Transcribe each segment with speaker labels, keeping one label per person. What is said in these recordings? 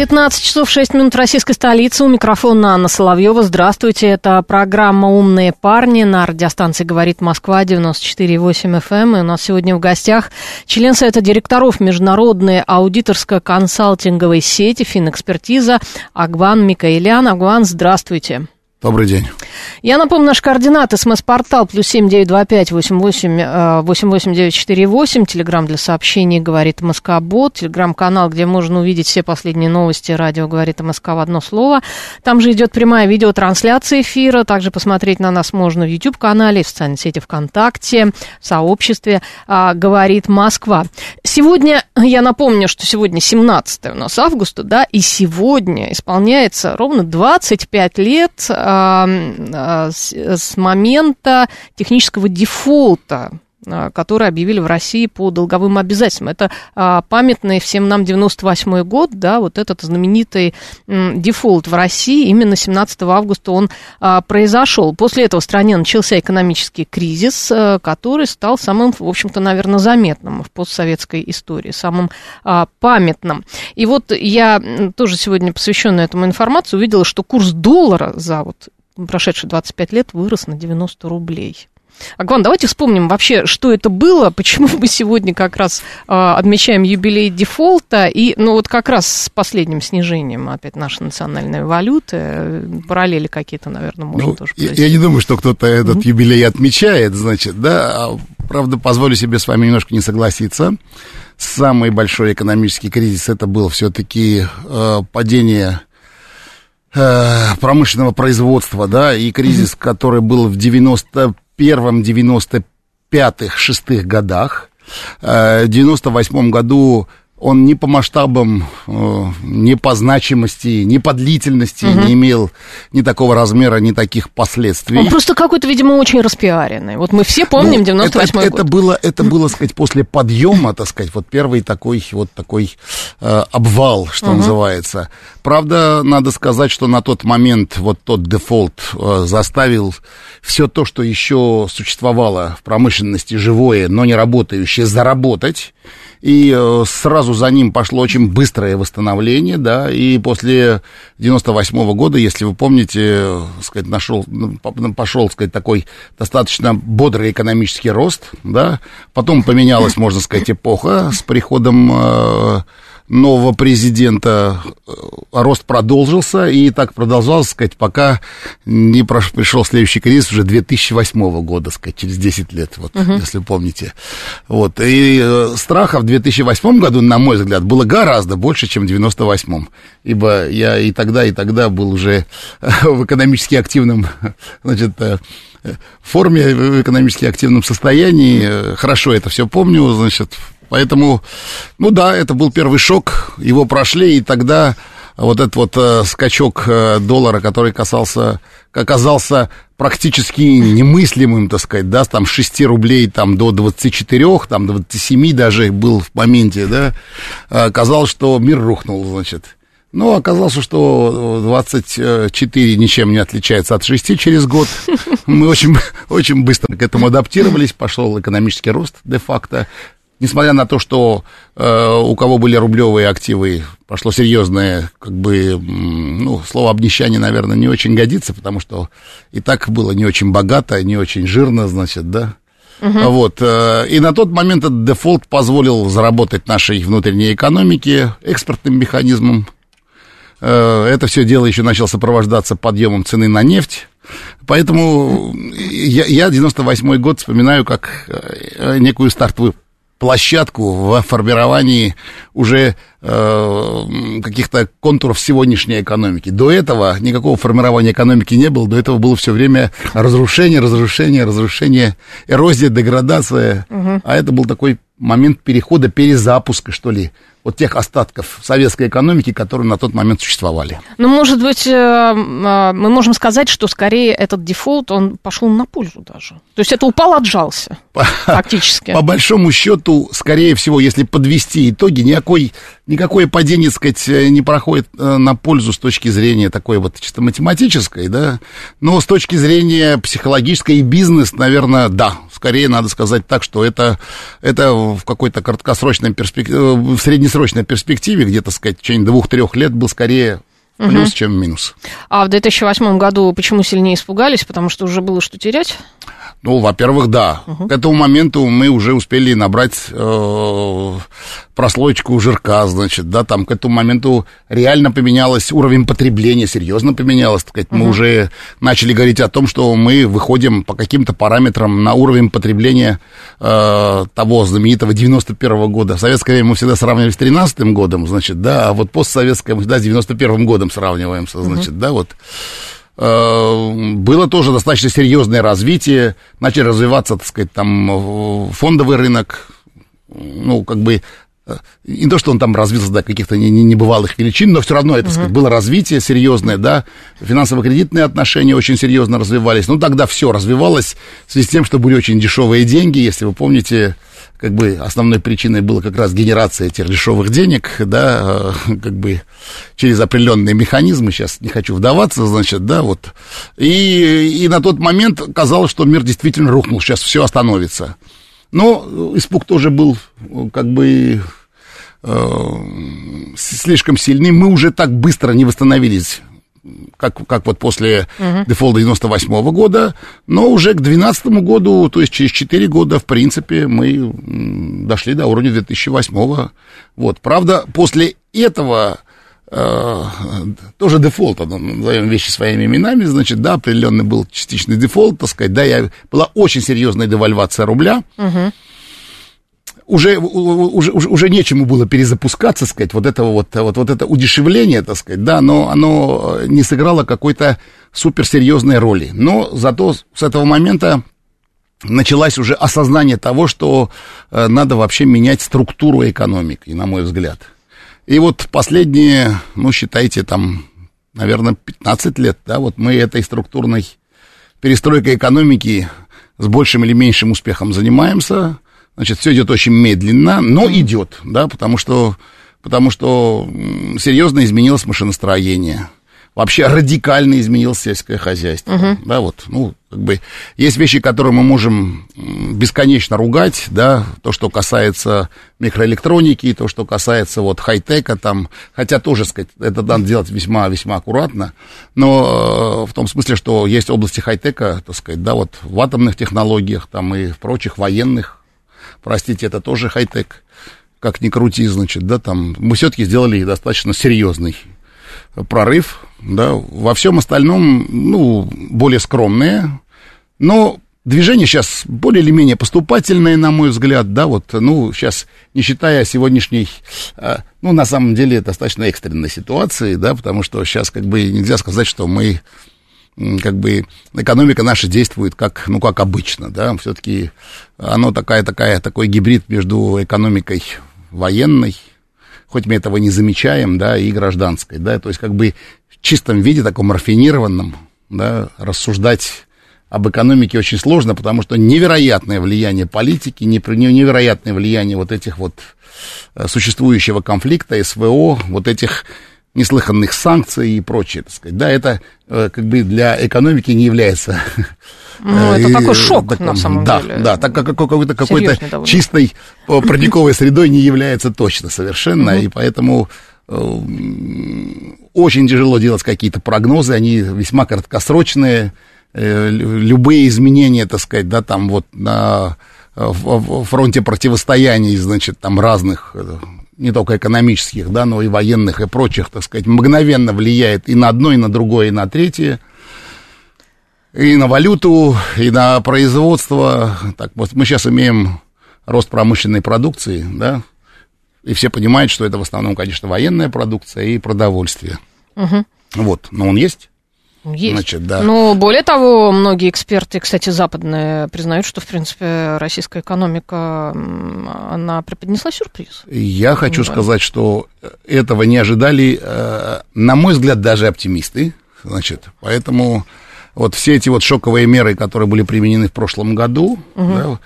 Speaker 1: 15 часов 6 минут российской столицы. У микрофона Анна Соловьева. Здравствуйте. Это программа «Умные парни» на радиостанции «Говорит Москва» 94,8 FM. Эм. И у нас сегодня в гостях член Совета директоров Международной аудиторско-консалтинговой сети «Финэкспертиза» Агван Микаэлян. Агван, здравствуйте.
Speaker 2: Добрый день.
Speaker 1: Я напомню, наш координат, смс-портал, плюс семь девять два пять восемь восемь э, восемь восемь девять четыре восемь, телеграмм для сообщений «Говорит Москобот», телеграмм-канал, где можно увидеть все последние новости, радио «Говорит МСК» в одно слово. Там же идет прямая видеотрансляция эфира, также посмотреть на нас можно в YouTube-канале, в социальной сети ВКонтакте, в сообществе э, «Говорит Москва». Сегодня, я напомню, что сегодня 17 у нас августа, да, и сегодня исполняется ровно 25 лет э, с момента технического дефолта которые объявили в России по долговым обязательствам. Это а, памятный всем нам 98 год, да, вот этот знаменитый дефолт в России, именно 17 августа он а, произошел. После этого в стране начался экономический кризис, а, который стал самым, в общем-то, наверное, заметным в постсоветской истории, самым а, памятным. И вот я тоже сегодня, посвященную этому информацию, увидела, что курс доллара за вот прошедшие 25 лет вырос на 90 рублей. Агван, давайте вспомним вообще, что это было, почему мы сегодня как раз э, отмечаем юбилей дефолта, и, ну, вот как раз с последним снижением опять нашей национальной валюты, э, параллели какие-то, наверное, можно ну, тоже
Speaker 2: я, я не думаю, что кто-то этот mm-hmm. юбилей отмечает, значит, да, а, правда, позволю себе с вами немножко не согласиться. Самый большой экономический кризис это был все-таки э, падение Э, промышленного производства, да, и кризис, который был в 91-м, 95-х, 6 годах. Э, в 98 году он ни по масштабам, э, ни по значимости, ни по длительности угу. не имел ни такого размера, ни таких последствий.
Speaker 1: Он просто какой-то, видимо, очень распиаренный. Вот мы все помним ну, 98
Speaker 2: это,
Speaker 1: год.
Speaker 2: Это было, это было, сказать, после подъема, так сказать, вот первый такой вот такой э, обвал, что угу. называется. Правда, надо сказать, что на тот момент вот тот дефолт э, заставил все то, что еще существовало в промышленности живое, но не работающее, заработать и э, сразу за ним пошло очень быстрое восстановление, да, и после 98 -го года, если вы помните, э, сказать, нашел, ну, пошел, сказать, такой достаточно бодрый экономический рост, да, потом поменялась, можно сказать, эпоха с приходом э, нового президента э, рост продолжился, и так продолжался, сказать, пока не пришел следующий кризис уже 2008 года, сказать, через 10 лет, вот, uh-huh. если помните. Вот, и э, страха в 2008 году, на мой взгляд, было гораздо больше, чем в 98 ибо я и тогда, и тогда был уже в экономически активном, значит, э, форме, в экономически активном состоянии, хорошо это все помню, значит, Поэтому, ну да, это был первый шок, его прошли, и тогда вот этот вот э, скачок э, доллара, который касался, оказался практически немыслимым, так сказать, да, там с 6 рублей там, до 24, там, до 27 даже был в моменте, да, казалось, что мир рухнул, значит. Ну, оказалось, что 24 ничем не отличается от 6 через год. Мы очень, очень быстро к этому адаптировались, пошел экономический рост де-факто несмотря на то, что э, у кого были рублевые активы, пошло серьезное, как бы, ну, слово обнищание, наверное, не очень годится, потому что и так было не очень богато, не очень жирно, значит, да. Угу. Вот. Э, и на тот момент этот дефолт позволил заработать нашей внутренней экономике экспортным механизмом. Э, это все дело еще начало сопровождаться подъемом цены на нефть. Поэтому я, я 98 год вспоминаю как э, некую стартовую площадку в формировании уже э, каких-то контуров сегодняшней экономики. До этого никакого формирования экономики не было, до этого было все время разрушение, разрушение, разрушение, эрозия, деградация. Угу. А это был такой момент перехода, перезапуска, что ли, вот тех остатков советской экономики, которые на тот момент существовали.
Speaker 1: Ну, может быть, э, э, мы можем сказать, что скорее этот дефолт, он пошел на пользу даже. То есть это упал, отжался, фактически.
Speaker 2: По большому счету, скорее всего, если подвести итоги, никакой, никакое падение, сказать, не проходит э, на пользу с точки зрения такой вот чисто математической, да, но с точки зрения психологической и бизнес, наверное, да, скорее надо сказать так, что это, это в какой-то краткосрочной перспективе, в среднесрочной среднесрочной перспективе, где-то, сказать, в течение двух-трех лет был скорее плюс, угу. чем минус.
Speaker 1: А в 2008 году почему сильнее испугались? Потому что уже было что терять?
Speaker 2: Ну, во-первых, да. Угу. К этому моменту мы уже успели набрать э, прослоечку жирка, значит, да, там к этому моменту реально поменялось уровень потребления, серьезно поменялось, так сказать. Угу. Мы уже начали говорить о том, что мы выходим по каким-то параметрам на уровень потребления э, того знаменитого 91-го года. В советское время мы всегда сравнивали с 13-м годом, значит, да, а вот постсоветское мы всегда с 91-м годом сравниваемся, значит, угу. да, вот. Э, было тоже достаточно серьезное развитие, начали развиваться, так сказать, там фондовый рынок, ну, как бы э, не то, что он там развился до каких-то небывалых величин, но все равно это, uh-huh. сказать, было развитие серьезное, да, финансово-кредитные отношения очень серьезно развивались. Ну, тогда все развивалось в связи с тем, что были очень дешевые деньги, если вы помните, как бы основной причиной была как раз генерация этих дешевых денег, да, э, как бы через определенные механизмы, сейчас не хочу вдаваться, значит, да, вот. И, и на тот момент казалось, что мир действительно рухнул, сейчас все остановится. Но испуг тоже был как бы э, слишком сильный. Мы уже так быстро не восстановились как, как вот после uh-huh. дефолта 98 -го года, но уже к 2012 году, то есть через 4 года, в принципе, мы дошли до уровня 2008 -го. Вот, правда, после этого э, тоже дефолт, назовем вещи своими именами, значит, да, определенный был частичный дефолт, так сказать, да, я, была очень серьезная девальвация рубля, uh-huh уже, уже, уже, уже нечему было перезапускаться, сказать, вот этого вот, вот, вот это удешевление, так сказать, да, но оно не сыграло какой-то суперсерьезной роли. Но зато с этого момента началось уже осознание того, что э, надо вообще менять структуру экономики, на мой взгляд. И вот последние, ну, считайте, там, наверное, 15 лет, да, вот мы этой структурной перестройкой экономики с большим или меньшим успехом занимаемся – Значит, все идет очень медленно, но идет, да, потому что, потому что серьезно изменилось машиностроение. Вообще радикально изменилось сельское хозяйство. Uh-huh. Да, вот, ну, как бы, есть вещи, которые мы можем бесконечно ругать, да, то, что касается микроэлектроники, то, что касается вот хай-тека там, хотя тоже, сказать, это надо делать весьма-весьма аккуратно, но э, в том смысле, что есть области хай-тека, так сказать, да, вот в атомных технологиях там и в прочих военных простите, это тоже хай-тек, как ни крути, значит, да, там, мы все-таки сделали достаточно серьезный прорыв, да, во всем остальном, ну, более скромные, но движение сейчас более или менее поступательное, на мой взгляд, да, вот, ну, сейчас, не считая сегодняшней, а, ну, на самом деле, достаточно экстренной ситуации, да, потому что сейчас, как бы, нельзя сказать, что мы как бы экономика наша действует как, ну, как обычно, да, все-таки оно такая, такая, такой гибрид между экономикой военной, хоть мы этого не замечаем, да, и гражданской, да, то есть как бы в чистом виде, таком рафинированном, да, рассуждать об экономике очень сложно, потому что невероятное влияние политики, невероятное влияние вот этих вот э, существующего конфликта, СВО, вот этих неслыханных санкций и прочее, так сказать. Да, это э, как бы для экономики не является...
Speaker 1: Ну, это такой шок, таком, на самом
Speaker 2: да,
Speaker 1: деле.
Speaker 2: Да, так как какой-то, какой-то чистой парниковой средой не является точно совершенно, и поэтому э, очень тяжело делать какие-то прогнозы, они весьма краткосрочные, э, любые изменения, так сказать, да, там вот на фронте противостояний, значит, там разных не только экономических, да, но и военных и прочих, так сказать, мгновенно влияет и на одно, и на другое, и на третье, и на валюту, и на производство. Так вот, мы сейчас имеем рост промышленной продукции, да, и все понимают, что это в основном, конечно, военная продукция и продовольствие. Угу. Вот, но он есть.
Speaker 1: Есть. Значит, да. Но более того, многие эксперты, кстати, западные, признают, что, в принципе, российская экономика, она преподнесла сюрприз.
Speaker 2: Я хочу да. сказать, что этого не ожидали, э, на мой взгляд, даже оптимисты. Значит, поэтому вот все эти вот шоковые меры, которые были применены в прошлом году, угу. да,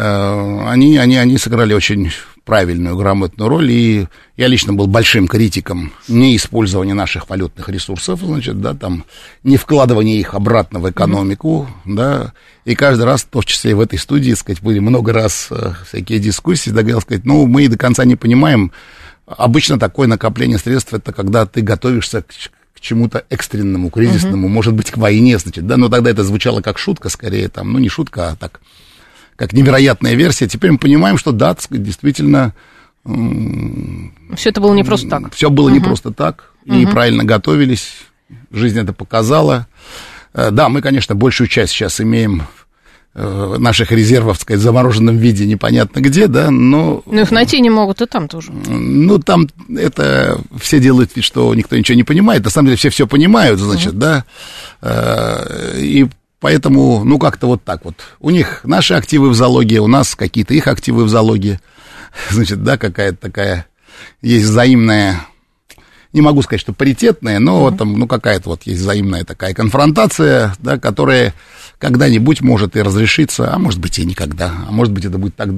Speaker 2: Э, они, они, они сыграли очень правильную, грамотную роль, и я лично был большим критиком неиспользования наших валютных ресурсов, значит, да, там, не вкладывания их обратно в экономику, mm-hmm. да, и каждый раз, в том числе и в этой студии, сказать, были много раз э, всякие дискуссии, да, сказать, ну, мы до конца не понимаем, обычно такое накопление средств, это когда ты готовишься к, к чему-то экстренному, кризисному, uh-huh. может быть, к войне, значит, да, но тогда это звучало как шутка, скорее, там, ну, не шутка, а так, как невероятная версия. Теперь мы понимаем, что да, действительно...
Speaker 1: Все это было не просто так.
Speaker 2: Все было угу. не просто так, и угу. правильно готовились, жизнь это показала. Э, да, мы, конечно, большую часть сейчас имеем э, наших резервов, так сказать, в замороженном виде непонятно где, да, но...
Speaker 1: Но их найти не могут и там тоже.
Speaker 2: Ну, там это все делают вид, что никто ничего не понимает. На самом деле все все понимают, значит, угу. да. Э, и Поэтому, ну, как-то вот так вот. У них наши активы в залоге, у нас какие-то их активы в залоге. Значит, да, какая-то такая есть взаимная, не могу сказать, что паритетная, но вот там, ну, какая-то вот есть взаимная такая конфронтация, да, которая когда-нибудь может и разрешиться, а может быть и никогда, а может быть это будет так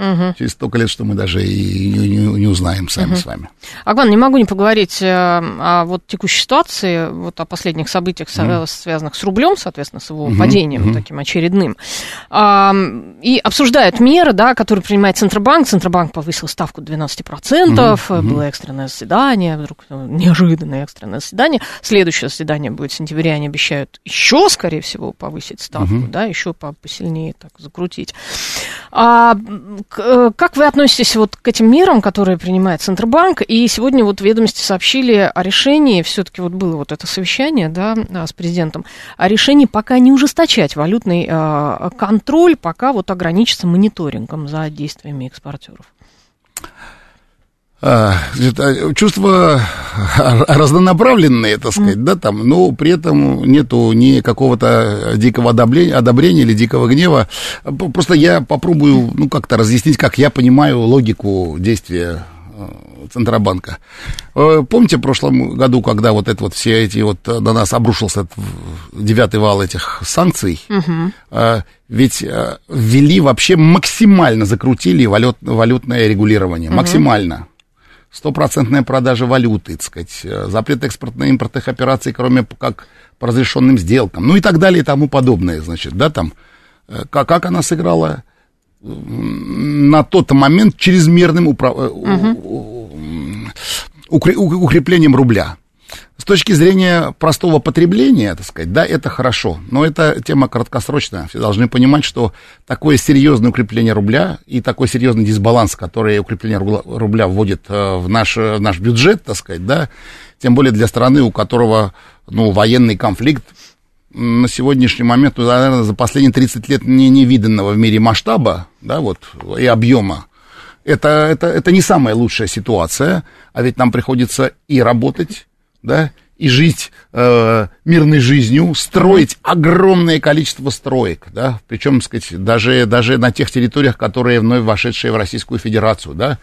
Speaker 2: Угу. Через столько лет, что мы даже и не, не, не узнаем сами угу. с вами.
Speaker 1: Агван, не могу не поговорить э, о вот текущей ситуации, вот о последних событиях, угу. связанных с рублем, соответственно, с его угу. падением угу. таким очередным. И обсуждают меры, да, которые принимает Центробанк. Центробанк повысил ставку до 12%, угу. было экстренное заседание, вдруг ну, неожиданное экстренное заседание. Следующее заседание будет в сентябре, они обещают еще, скорее всего, повысить ставку, угу. да, еще посильнее так закрутить. А, Э, как вы относитесь вот к этим мерам, которые принимает Центробанк? И сегодня вот ведомости сообщили о решении, все-таки вот было вот это совещание, да, а, с президентом, о решении пока не ужесточать валютный э, контроль, пока вот ограничиться мониторингом за действиями экспортеров.
Speaker 2: А, а, чувства разнонаправленные, так сказать, mm. да, там, но при этом нету ни какого-то дикого одобрения, одобрения или дикого гнева. Просто я попробую, ну, как-то разъяснить, как я понимаю логику действия э, Центробанка. Э, помните в прошлом году, когда вот это вот все эти вот э, на нас обрушился девятый вал этих санкций, угу. ведь ввели вообще максимально закрутили валют, валютное регулирование, угу. максимально стопроцентная продажа валюты, так сказать, э, запрет экспортно-импортных операций, кроме как по разрешенным сделкам, ну и так далее и тому подобное, значит, да, там, как, э, как она сыграла на тот момент чрезмерным управ... угу. укреплением рубля. С точки зрения простого потребления, так сказать, да, это хорошо, но это тема краткосрочная. Все должны понимать, что такое серьезное укрепление рубля и такой серьезный дисбаланс, который укрепление рубля вводит э, в наш, в наш бюджет, так сказать, да, тем более для страны, у которого, ну, военный конфликт на сегодняшний момент, ну, наверное, за последние 30 лет не невиданного в мире масштаба, да, вот, и объема, это, это, это не самая лучшая ситуация, а ведь нам приходится и работать, да, и жить э, мирной жизнью, строить огромное количество строек, да, причем, сказать, даже, даже на тех территориях, которые вновь вошедшие в Российскую Федерацию, да,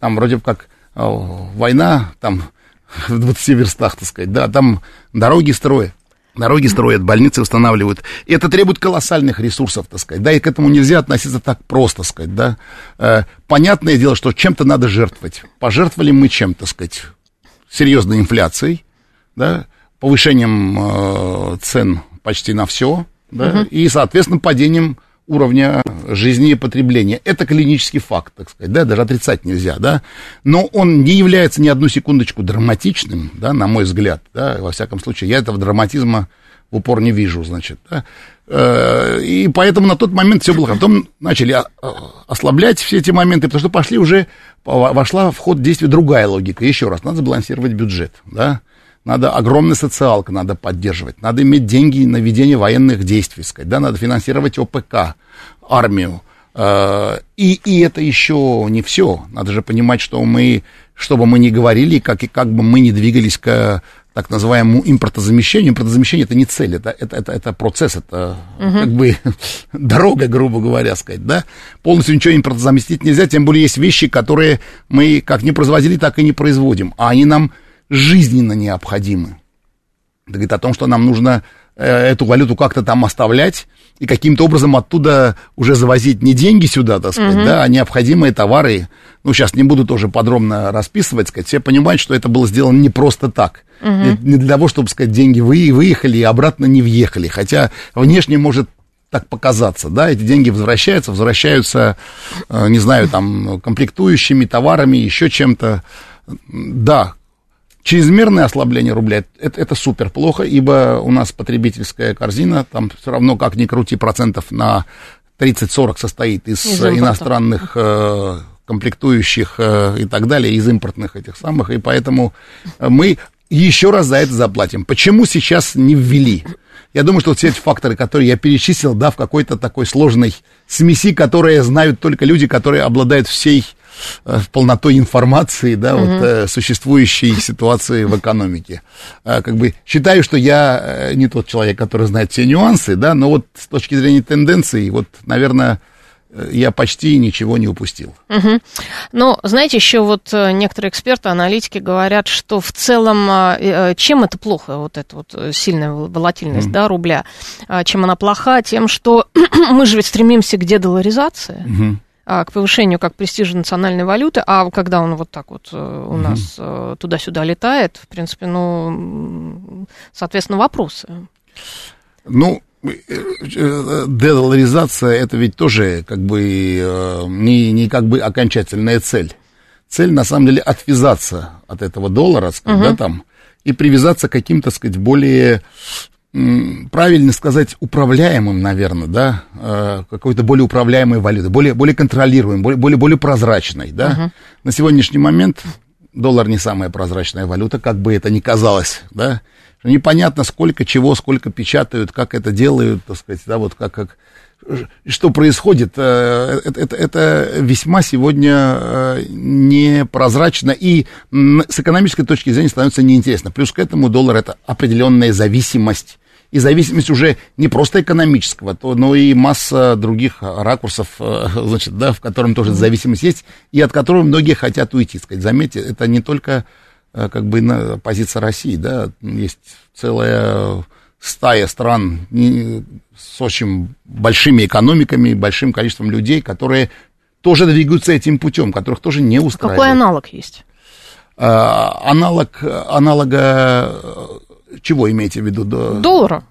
Speaker 2: там вроде как э, война, там в 20 верстах, так сказать, да, там дороги строят, дороги строят, больницы устанавливают. И это требует колоссальных ресурсов, так сказать, да, и к этому нельзя относиться так просто, сказать, да. Э, понятное дело, что чем-то надо жертвовать. Пожертвовали мы чем, так сказать, серьезной инфляцией, да, повышением э, цен почти на все, да, угу. и, соответственно, падением уровня жизни и потребления. Это клинический факт, так сказать, да, даже отрицать нельзя, да, но он не является ни одну секундочку драматичным, да, на мой взгляд, да, во всяком случае, я этого драматизма в упор не вижу, значит, да, и поэтому на тот момент все было, потом начали а, ослаблять все эти моменты, потому что пошли уже, вошла в ход действия другая логика, еще раз, надо сбалансировать бюджет, да, надо огромная социалка надо поддерживать, надо иметь деньги на ведение военных действий, сказать, да, надо финансировать ОПК, армию. Э, и, и это еще не все. Надо же понимать, что мы, что бы мы ни говорили, как, и как бы мы ни двигались к так называемому импортозамещению. Импортозамещение это не цель, это, это, это, это процесс, это угу. как бы дорога, грубо говоря, сказать, да. Полностью ничего импортозаместить нельзя, тем более есть вещи, которые мы как не производили, так и не производим, а они нам жизненно необходимы. Это говорит о том, что нам нужно э, эту валюту как-то там оставлять и каким-то образом оттуда уже завозить не деньги сюда, так сказать, uh-huh. да, а необходимые товары. Ну, сейчас не буду тоже подробно расписывать, сказать, все понимают, что это было сделано не просто так. Не, не для того, чтобы, сказать, деньги вы, выехали и обратно не въехали. Хотя внешне может так показаться, да, эти деньги возвращаются, возвращаются, э, не знаю, там, комплектующими, товарами, еще чем-то. Да, Чрезмерное ослабление рубля это, это супер плохо, ибо у нас потребительская корзина, там все равно, как ни крути, процентов на 30-40 состоит из, из иностранных э, комплектующих э, и так далее, из импортных этих самых, и поэтому мы еще раз за это заплатим. Почему сейчас не ввели? Я думаю, что все эти факторы, которые я перечислил, да, в какой-то такой сложной смеси, которые знают только люди, которые обладают всей Э, полнотой информации, да, угу. вот э, существующей ситуации в экономике. Э, как бы считаю, что я не тот человек, который знает все нюансы, да, но вот с точки зрения тенденций, вот, наверное, я почти ничего не упустил.
Speaker 1: Угу. Ну, знаете, еще вот некоторые эксперты, аналитики говорят, что в целом, чем это плохо, вот эта вот сильная волатильность, mm. да, рубля, чем она плоха, тем, что мы же ведь стремимся к дедоларизации. Mm-hmm а, к повышению как престижа национальной валюты, а когда он вот так вот э, у угу. нас э, туда-сюда летает, в принципе, ну, соответственно, вопросы.
Speaker 2: Ну, э, дедоларизация это ведь тоже как бы не, не как бы окончательная цель. Цель, на самом деле, отвязаться от этого доллара, угу. да, там, и привязаться к каким-то, сказать, более правильно сказать, управляемым, наверное, да, э, какой-то более управляемой валютой, более, более контролируемой, более, более, более прозрачной, да. Uh-huh. На сегодняшний момент доллар не самая прозрачная валюта, как бы это ни казалось, да. Непонятно, сколько чего, сколько печатают, как это делают, так сказать, да, вот как, как что происходит, э, это, это, это весьма сегодня э, непрозрачно и с экономической точки зрения становится неинтересно. Плюс к этому доллар это определенная зависимость. И зависимость уже не просто экономического, то, но и масса других ракурсов, э, значит, да, в котором тоже зависимость есть, и от которой многие хотят уйти. Сказать. Заметьте, это не только как бы позиция России, да, есть целая стая стран с очень большими экономиками, большим количеством людей, которые тоже двигаются этим путем, которых тоже не устраивает.
Speaker 1: Какой аналог есть?
Speaker 2: А, аналог, аналога чего имеете в виду?
Speaker 1: Доллара.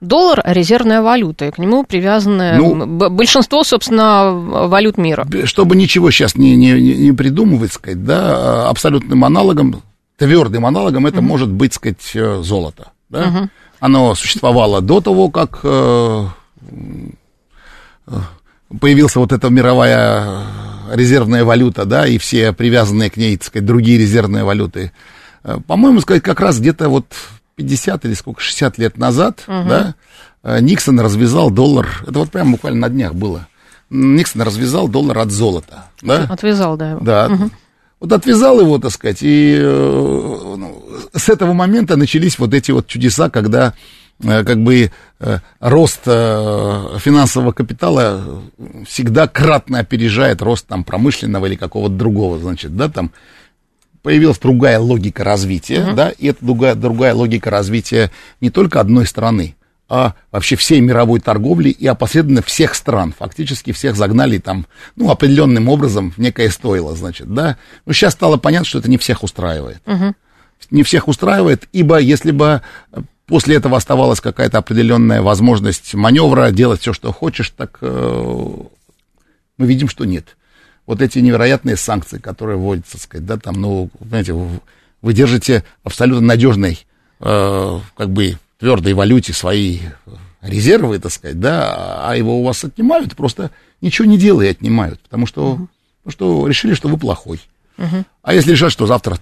Speaker 1: Доллар – резервная валюта, и к нему привязаны ну, большинство, собственно, валют мира.
Speaker 2: Чтобы ничего сейчас не, не, не придумывать, сказать, да, абсолютным аналогом, твердым аналогом это угу. может быть, сказать, э, золото. Да? Угу. Оно существовало до того, как э, появилась вот эта мировая резервная валюта, да, и все привязанные к ней, так сказать, другие резервные валюты. Э, по-моему, сказать, как раз где-то вот 50 или сколько, 60 лет назад, угу. да, э, Никсон развязал доллар, это вот прямо буквально на днях было, Никсон развязал доллар от золота, да?
Speaker 1: Отвязал, да.
Speaker 2: Его. Да, угу. Вот отвязал его, так сказать, и э, ну, с этого момента начались вот эти вот чудеса, когда э, как бы э, рост финансового капитала всегда кратно опережает рост там промышленного или какого-то другого, значит, да, там появилась другая логика развития, uh-huh. да, и это другая, другая логика развития не только одной страны, а вообще всей мировой торговли и опосредованно всех стран. Фактически всех загнали там, ну, определенным образом в некое стоило, значит, да. Но сейчас стало понятно, что это не всех устраивает. Угу. Не всех устраивает, ибо если бы после этого оставалась какая-то определенная возможность маневра, делать все, что хочешь, так э, мы видим, что нет. Вот эти невероятные санкции, которые вводятся, сказать, да, там, ну, понимаете, вы держите абсолютно надежный, э, как бы, твердой валюте свои резервы, так сказать, да, а его у вас отнимают, просто ничего не делая отнимают, потому что, uh-huh. потому что решили, что вы плохой. Uh-huh. А если решат, что завтра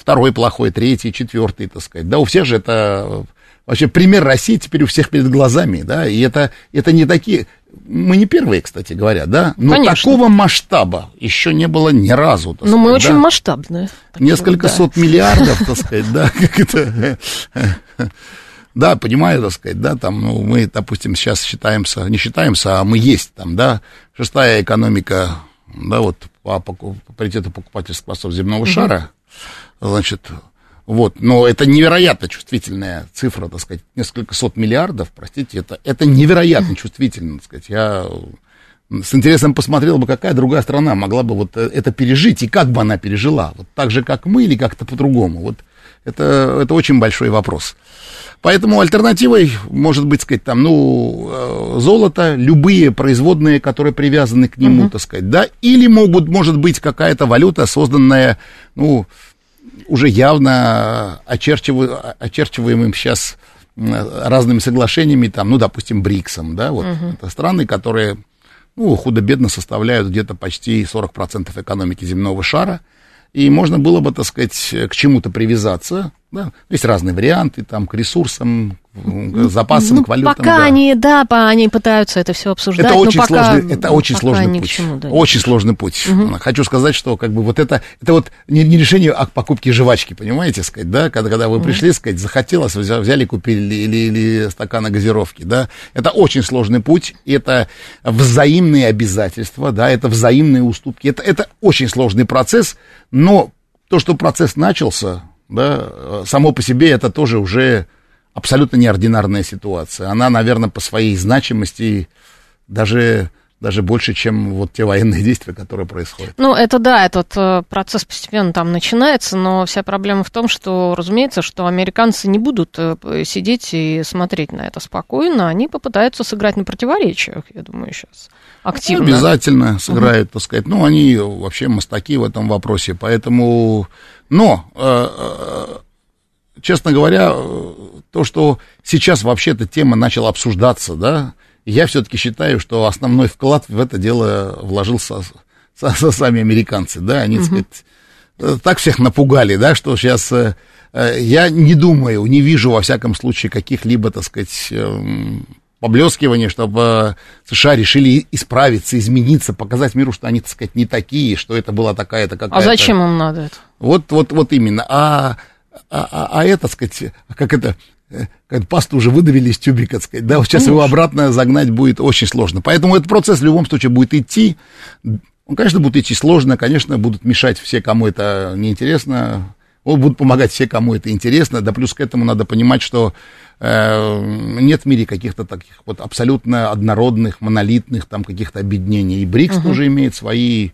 Speaker 2: второй плохой, третий, четвертый, так сказать, да, у всех же это вообще пример России теперь у всех перед глазами, да, и это, это не такие, мы не первые, кстати говоря, да, но Конечно. такого масштаба еще не было ни разу.
Speaker 1: Но сказать, мы очень да? масштабные.
Speaker 2: Несколько да. сот миллиардов, так сказать, да, как это... Да, понимаю, так сказать, да, там, ну, мы, допустим, сейчас считаемся, не считаемся, а мы есть там, да, шестая экономика, да, вот по, по, по паритету покупательских способ земного шара, значит, вот, но это невероятно чувствительная цифра, так сказать, несколько сот миллиардов, простите, это, это невероятно чувствительно, так сказать. Я с интересом посмотрел бы, какая другая страна могла бы вот это пережить, и как бы она пережила, вот так же, как мы, или как-то по-другому. Вот это, это очень большой вопрос. Поэтому альтернативой может быть, сказать, там, ну, э, золото, любые производные, которые привязаны к нему, uh-huh. так сказать, да, или могут, может быть какая-то валюта, созданная, ну, уже явно очерчиваемым сейчас разными соглашениями, там, ну, допустим, БРИКСом, да, вот, uh-huh. это страны, которые, ну, худо-бедно составляют где-то почти 40% экономики земного шара, и можно было бы, так сказать, к чему-то привязаться, да, есть разные варианты, там, к ресурсам, к запасам, ну, к валютам.
Speaker 1: Пока да. они, да, они пытаются это все обсуждать.
Speaker 2: Это очень пока, сложный, это очень сложный путь. Чему, да, очень сложный путь. Угу. Хочу сказать, что как бы вот это, это вот не, не решение а покупки жвачки, понимаете, сказать, да, когда, когда вы пришли, сказать, захотелось, взяли, купили или, или стакана газировки, да, это очень сложный путь, это взаимные обязательства, да, это взаимные уступки, это, это очень сложный процесс, но то, что процесс начался, да, само по себе это тоже уже абсолютно неординарная ситуация. Она, наверное, по своей значимости даже даже больше, чем вот те военные действия, которые происходят.
Speaker 1: Ну, это да, этот э, процесс постепенно там начинается, но вся проблема в том, что, разумеется, что американцы не будут э, сидеть и смотреть на это спокойно, они попытаются сыграть на противоречиях, я думаю, сейчас активно.
Speaker 2: Обязательно сыграют, угу. так сказать. Ну, они вообще мастаки в этом вопросе, поэтому... Но э, честно говоря, то, что сейчас вообще эта тема начала обсуждаться, да, я все-таки считаю, что основной вклад в это дело вложился со, со сами американцы, да, они, угу. сказать, так всех напугали, да, что сейчас э, я не думаю, не вижу, во всяком случае, каких-либо, так сказать, эм, поблескиваний, чтобы США решили исправиться, измениться, показать миру, что они, так сказать, не такие, что это была такая-то какая-то... А
Speaker 1: зачем им надо это?
Speaker 2: Вот, вот, вот именно. А а, а, а это, сказать, как это, э, пасту уже выдавили из тюбика, так сказать, да, вот сейчас Конечно. его обратно загнать будет очень сложно. Поэтому этот процесс в любом случае будет идти. Он, конечно, будет идти сложно, конечно, будут мешать все, кому это неинтересно, будут помогать все, кому это интересно, да плюс к этому надо понимать, что э, нет в мире каких-то таких вот абсолютно однородных, монолитных там каких-то объединений. И БРИКС угу. тоже имеет свои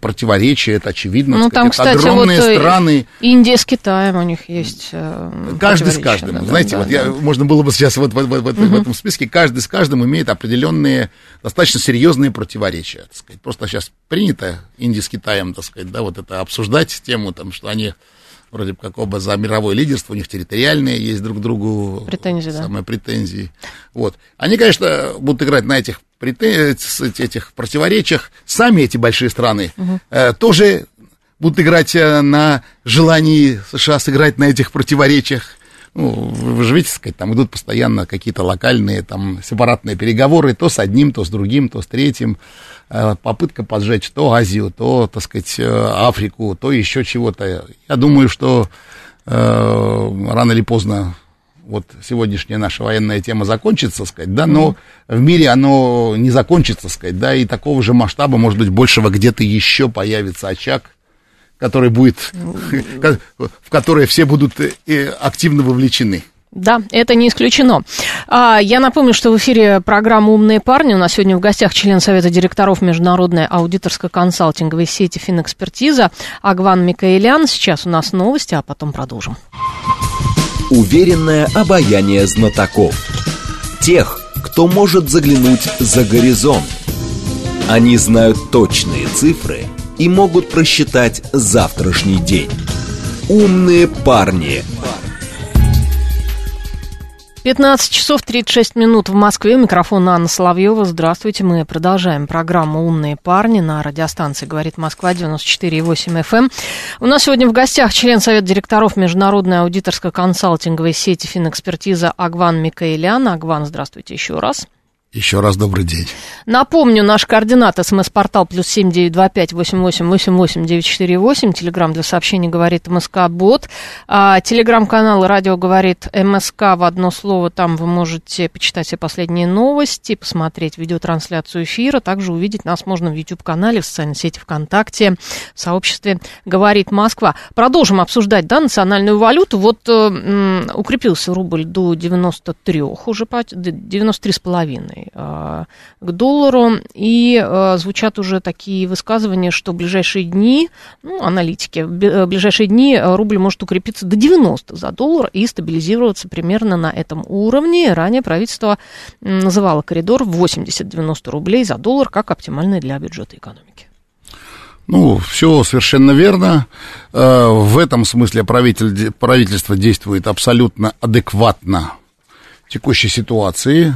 Speaker 2: противоречия, это очевидно.
Speaker 1: Ну, там, кстати, огромные вот э, страны. Индия с Китаем у них есть. Э,
Speaker 2: каждый с каждым. Да, Знаете, да, вот да. Я, можно было бы сейчас вот, вот, вот, вот угу. в этом списке, каждый с каждым имеет определенные, достаточно серьезные противоречия. Так сказать. Просто сейчас принято Индия с Китаем, так сказать, да, вот это обсуждать тему, там, что они вроде бы как оба за мировое лидерство, у них территориальные есть друг к другу
Speaker 1: претензии,
Speaker 2: самые да. претензии. Вот. Они, конечно, будут играть на этих, этих противоречиях. Сами эти большие страны угу. э, тоже будут играть э, на желании США сыграть на этих противоречиях. Ну, вы же видите, сказать, там идут постоянно какие-то локальные, там, сепаратные переговоры, то с одним, то с другим, то с третьим. Э, попытка поджечь то Азию, то, так сказать, э, Африку, то еще чего-то. Я думаю, что э, рано или поздно вот сегодняшняя наша военная тема закончится, сказать, да, но mm-hmm. в мире оно не закончится, сказать, да, и такого же масштаба, может быть, большего где-то еще появится очаг, который будет, mm-hmm. в который все будут активно вовлечены.
Speaker 1: Да, это не исключено. А, я напомню, что в эфире программа «Умные парни». У нас сегодня в гостях член Совета директоров Международной аудиторско-консалтинговой сети «Финэкспертиза» Агван Микаэлян. Сейчас у нас новости, а потом продолжим.
Speaker 3: Уверенное обаяние знатоков. Тех, кто может заглянуть за горизонт. Они знают точные цифры и могут просчитать завтрашний день. «Умные парни»
Speaker 1: 15 часов 36 минут в Москве. Микрофон Анна Соловьева. Здравствуйте. Мы продолжаем программу «Умные парни» на радиостанции «Говорит Москва» 94,8 FM. Эм. У нас сегодня в гостях член Совета директоров Международной аудиторско-консалтинговой сети финэкспертиза Агван Микаэлян. Агван, здравствуйте еще раз.
Speaker 2: Еще раз добрый день.
Speaker 1: Напомню, наш координат смс-портал плюс семь девять два пять восемь восемь восемь восемь девять четыре восемь. Телеграмм для сообщений говорит МСК Бот. А, Телеграм-канал Радио говорит МСК в одно слово. Там вы можете почитать все последние новости, посмотреть видеотрансляцию эфира. Также увидеть нас можно в YouTube-канале, в социальной сети ВКонтакте, в сообществе «Говорит Москва». Продолжим обсуждать, да, национальную валюту. Вот э, укрепился рубль до 93 уже, 93,5 а, к доллару. И а, звучат уже такие высказывания, что в ближайшие дни, ну, аналитики, в э, ближайшие дни рубль может укрепиться до 90 за доллар и стабилизироваться примерно на этом уровне. Ранее правительство называло коридор в 80-90 рублей за доллар как оптимальный для бюджета экономики.
Speaker 2: Ну, все совершенно верно. Э, в этом смысле правитель, правительство действует абсолютно адекватно текущей ситуации.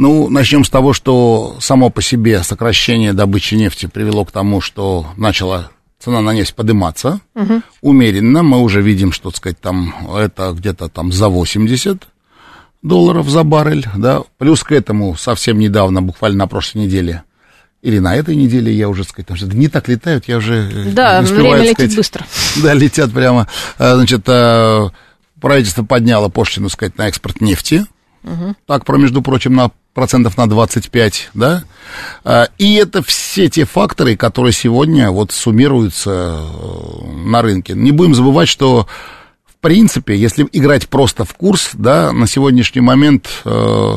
Speaker 2: Ну, начнем с того, что само по себе сокращение добычи нефти привело к тому, что начала цена на нефть подниматься угу. умеренно. Мы уже видим, что, так сказать, там это где-то там за 80 долларов за баррель, да. Плюс к этому совсем недавно, буквально на прошлой неделе, или на этой неделе, я уже, сказать, потому что дни так летают, я уже
Speaker 1: э, Да, успеваю, время сказать, летит быстро.
Speaker 2: Да, летят прямо. Э, значит, э, правительство подняло пошлину, сказать, на экспорт нефти. Угу. Так, про, между прочим, на процентов на 25, да, а, и это все те факторы, которые сегодня вот суммируются э, на рынке. Не будем забывать, что в принципе, если играть просто в курс, да, на сегодняшний момент э,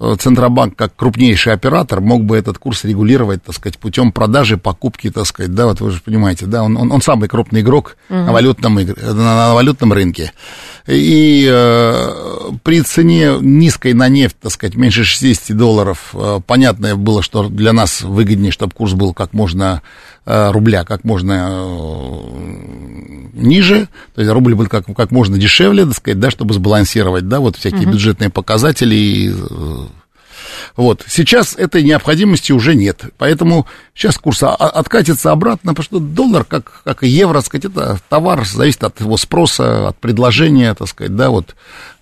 Speaker 2: Э, Центробанк, как крупнейший оператор, мог бы этот курс регулировать, так сказать, путем продажи, покупки, так сказать, да, вот вы же понимаете, да, он, он, он самый крупный игрок угу. на, валютном, на, на валютном рынке. И э, при цене низкой на нефть, так сказать, меньше 60 долларов, э, понятно было, что для нас выгоднее, чтобы курс был как можно э, рубля, как можно ниже, то есть рубль был как, как можно дешевле, так сказать, да, чтобы сбалансировать, да, вот всякие угу. бюджетные показатели и вот. Сейчас этой необходимости уже нет. Поэтому сейчас курс откатится обратно, потому что доллар, как, как и евро, сказать, это товар, зависит от его спроса, от предложения, так сказать, да, вот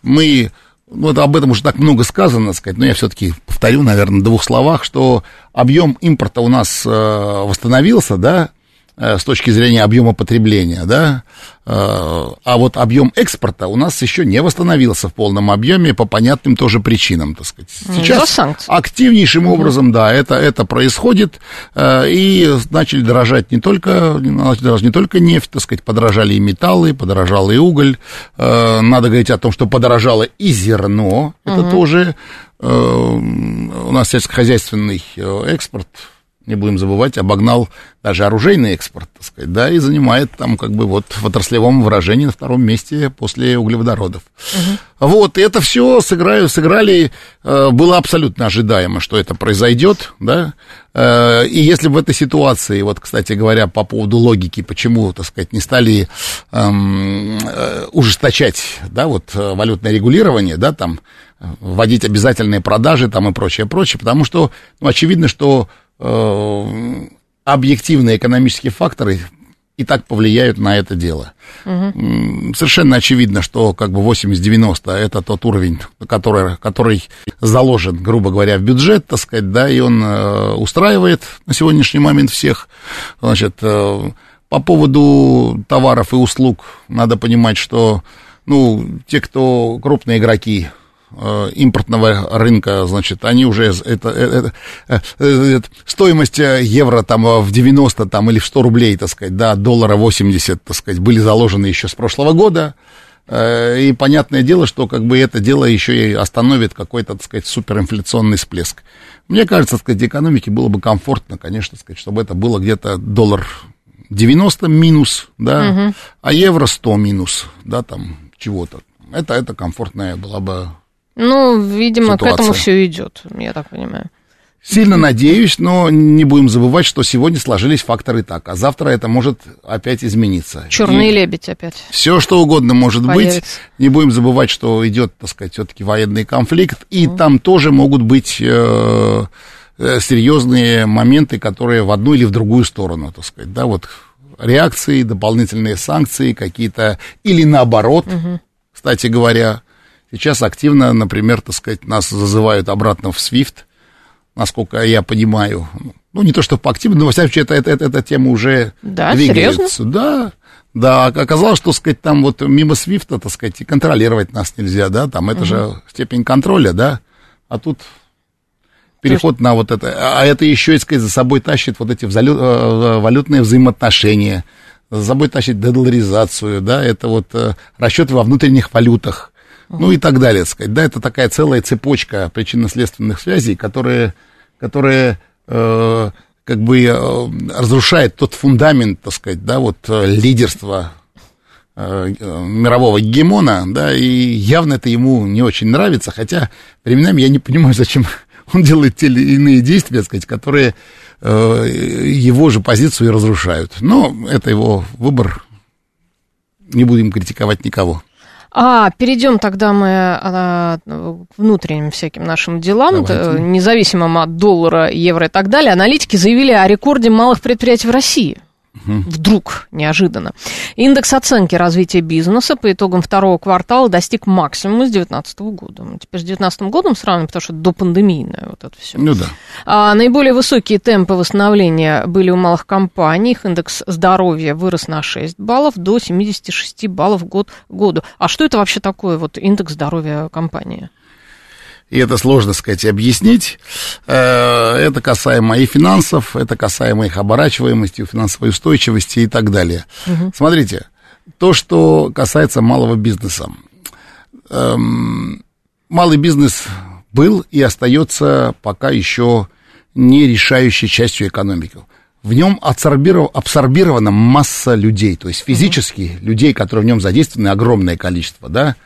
Speaker 2: мы ну, это об этом уже так много сказано, сказать, но я все-таки повторю, наверное, в двух словах, что объем импорта у нас э, восстановился, да, с точки зрения объема потребления, да, э, а вот объем экспорта у нас еще не восстановился в полном объеме по понятным тоже причинам, так сказать. Сейчас активнейшим образом, да, это, это происходит, э, и начали дорожать не только, не только нефть, так сказать, подорожали и металлы, подорожал и уголь, надо говорить о том, что подорожало и зерно, это угу. тоже у нас сельскохозяйственный экспорт не будем забывать, обогнал даже оружейный экспорт, так сказать, да, и занимает там как бы вот в отраслевом выражении на втором месте после углеводородов. Угу. Вот, и это все сыграли, сыграли, э, было абсолютно ожидаемо, что это произойдет, да, э, и если в этой ситуации, вот, кстати говоря, по поводу логики, почему, так сказать, не стали эм, э, ужесточать, да, вот, валютное регулирование, да, там, вводить обязательные продажи там и прочее, прочее, потому что, ну, очевидно, что объективные экономические факторы и так повлияют на это дело. Угу. Совершенно очевидно, что как бы 80-90 это тот уровень, который, который заложен, грубо говоря, в бюджет, так сказать, да, и он э, устраивает на сегодняшний момент всех. Значит, э, по поводу товаров и услуг надо понимать, что, ну, те, кто крупные игроки Э, импортного рынка, значит, они уже, это, это, это, это, стоимость евро там в 90 там, или в 100 рублей, так сказать, да, доллара 80, так сказать, были заложены еще с прошлого года, э, и понятное дело, что как бы это дело еще и остановит какой-то, так сказать, суперинфляционный всплеск. Мне кажется, так сказать, экономике было бы комфортно, конечно, так сказать, чтобы это было где-то доллар 90 минус, да, угу. а евро 100 минус, да, там чего-то. Это, это комфортная была бы
Speaker 1: ну, видимо, ситуация. к этому все идет, я так понимаю.
Speaker 2: Сильно надеюсь, но не будем забывать, что сегодня сложились факторы так, а завтра это может опять измениться.
Speaker 1: Черный И лебедь опять.
Speaker 2: Все, что угодно может Появится. быть. Не будем забывать, что идет, так сказать, все-таки военный конфликт, и mm. там тоже могут быть э, э, серьезные моменты, которые в одну или в другую сторону, так сказать, да, вот реакции, дополнительные санкции какие-то, или наоборот, mm-hmm. кстати говоря, сейчас активно, например, так сказать, нас зазывают обратно в SWIFT, насколько я понимаю. Ну, не то, что по активно, но, во всяком случае, это, это, это, эта тема уже
Speaker 1: да, двигается. Серьезно?
Speaker 2: Да, да, оказалось, что, сказать, там вот мимо Свифта, так сказать, и контролировать нас нельзя, да, там это угу. же степень контроля, да, а тут переход на вот это, а это еще, сказать, за собой тащит вот эти взалю, э, валютные взаимоотношения, за собой тащит дедоларизацию, да, это вот э, расчеты во внутренних валютах, ну и так далее, сказать. Да, это такая целая цепочка причинно-следственных связей, которые, которые э, как бы э, разрушает тот фундамент, так сказать, да, вот э, лидерства э, мирового гегемона, да, и явно это ему не очень нравится, хотя временами я не понимаю, зачем он делает те или иные действия, так сказать, которые э, его же позицию и разрушают. Но это его выбор, не будем критиковать никого.
Speaker 1: А, перейдем тогда мы а, к внутренним всяким нашим делам, Давайте. независимым от доллара, евро и так далее. Аналитики заявили о рекорде малых предприятий в России. Угу. Вдруг, неожиданно. Индекс оценки развития бизнеса по итогам второго квартала достиг максимума с 2019 года. Мы теперь с 2019 годом сравниваем, потому что до пандемийное вот это все.
Speaker 2: Ну да.
Speaker 1: А, наиболее высокие темпы восстановления были у малых компаний. Их индекс здоровья вырос на 6 баллов до 76 баллов год году. А что это вообще такое, вот индекс здоровья компании?
Speaker 2: И это сложно сказать объяснить. Э, это касаемо и финансов, это касаемо их оборачиваемости, финансовой устойчивости и так далее. Угу. Смотрите, то, что касается малого бизнеса. Эм, малый бизнес был и остается пока еще не решающей частью экономики. В нем абсорбирована масса людей, то есть физически людей, которые в нем задействованы, огромное количество, да,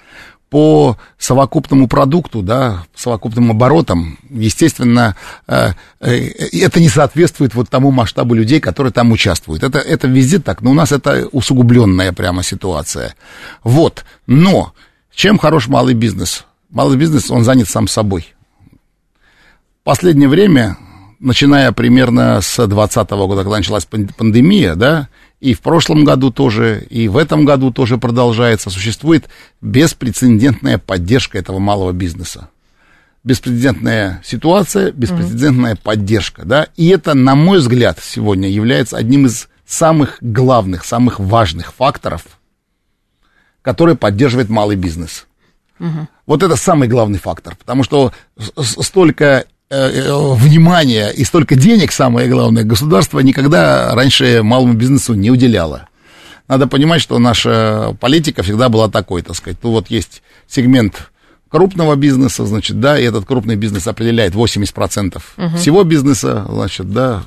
Speaker 2: по совокупному продукту, да, совокупным оборотам, естественно, э, э, это не соответствует вот тому масштабу людей, которые там участвуют. Это, это везде так, но у нас это усугубленная прямо ситуация. Вот, но чем хорош малый бизнес? Малый бизнес, он занят сам собой. В последнее время, начиная примерно с 2020 года, когда началась пандемия, да, и в прошлом году тоже, и в этом году тоже продолжается, существует беспрецедентная поддержка этого малого бизнеса. Беспрецедентная ситуация, беспрецедентная mm-hmm. поддержка, да, и это, на мой взгляд, сегодня является одним из самых главных, самых важных факторов, который поддерживает малый бизнес. Угу. Вот это самый главный фактор, потому что столько внимания и столько денег, самое главное, государство никогда раньше малому бизнесу не уделяло. Надо понимать, что наша политика всегда была такой, так сказать. Ну вот есть сегмент крупного бизнеса, значит, да, и этот крупный бизнес определяет 80% угу. всего бизнеса, значит, да,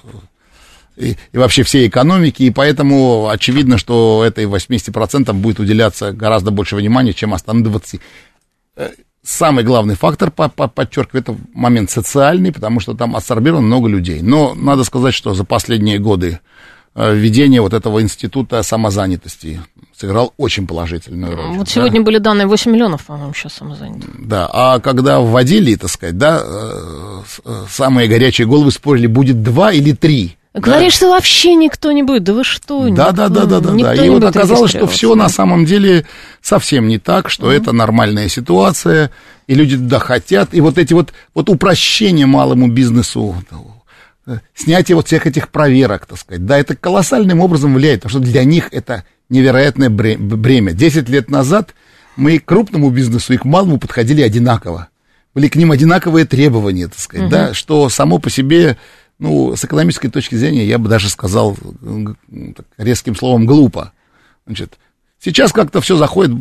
Speaker 2: и, и вообще всей экономики, и поэтому очевидно, что этой 80% будет уделяться гораздо больше внимания, чем остальным 20% самый главный фактор, по, по, подчеркиваю, это момент социальный, потому что там абсорбировано много людей. Но надо сказать, что за последние годы э, введение вот этого института самозанятости сыграл очень положительную роль.
Speaker 1: Вот да? сегодня были данные 8 миллионов, по-моему, сейчас самозанятых.
Speaker 2: Да, а когда вводили, так сказать, да, э, э, самые горячие головы спорили, будет 2 или 3.
Speaker 1: Говоришь, да. что вообще никто не будет. Да вы что?
Speaker 2: Да, никто, да, да, да, да, да. И вот оказалось, что все на самом деле совсем не так, что mm это нормальная ситуация, и люди туда хотят. И вот эти вот, вот упрощения малому бизнесу, снятие вот всех этих проверок, так сказать, да, это колоссальным образом влияет, потому что для них это невероятное бремя. Десять лет назад мы к крупному бизнесу и к малому подходили одинаково. Были к ним одинаковые требования, так сказать, угу. да, что само по себе ну, с экономической точки зрения, я бы даже сказал резким словом глупо. Значит, сейчас как-то все заходит,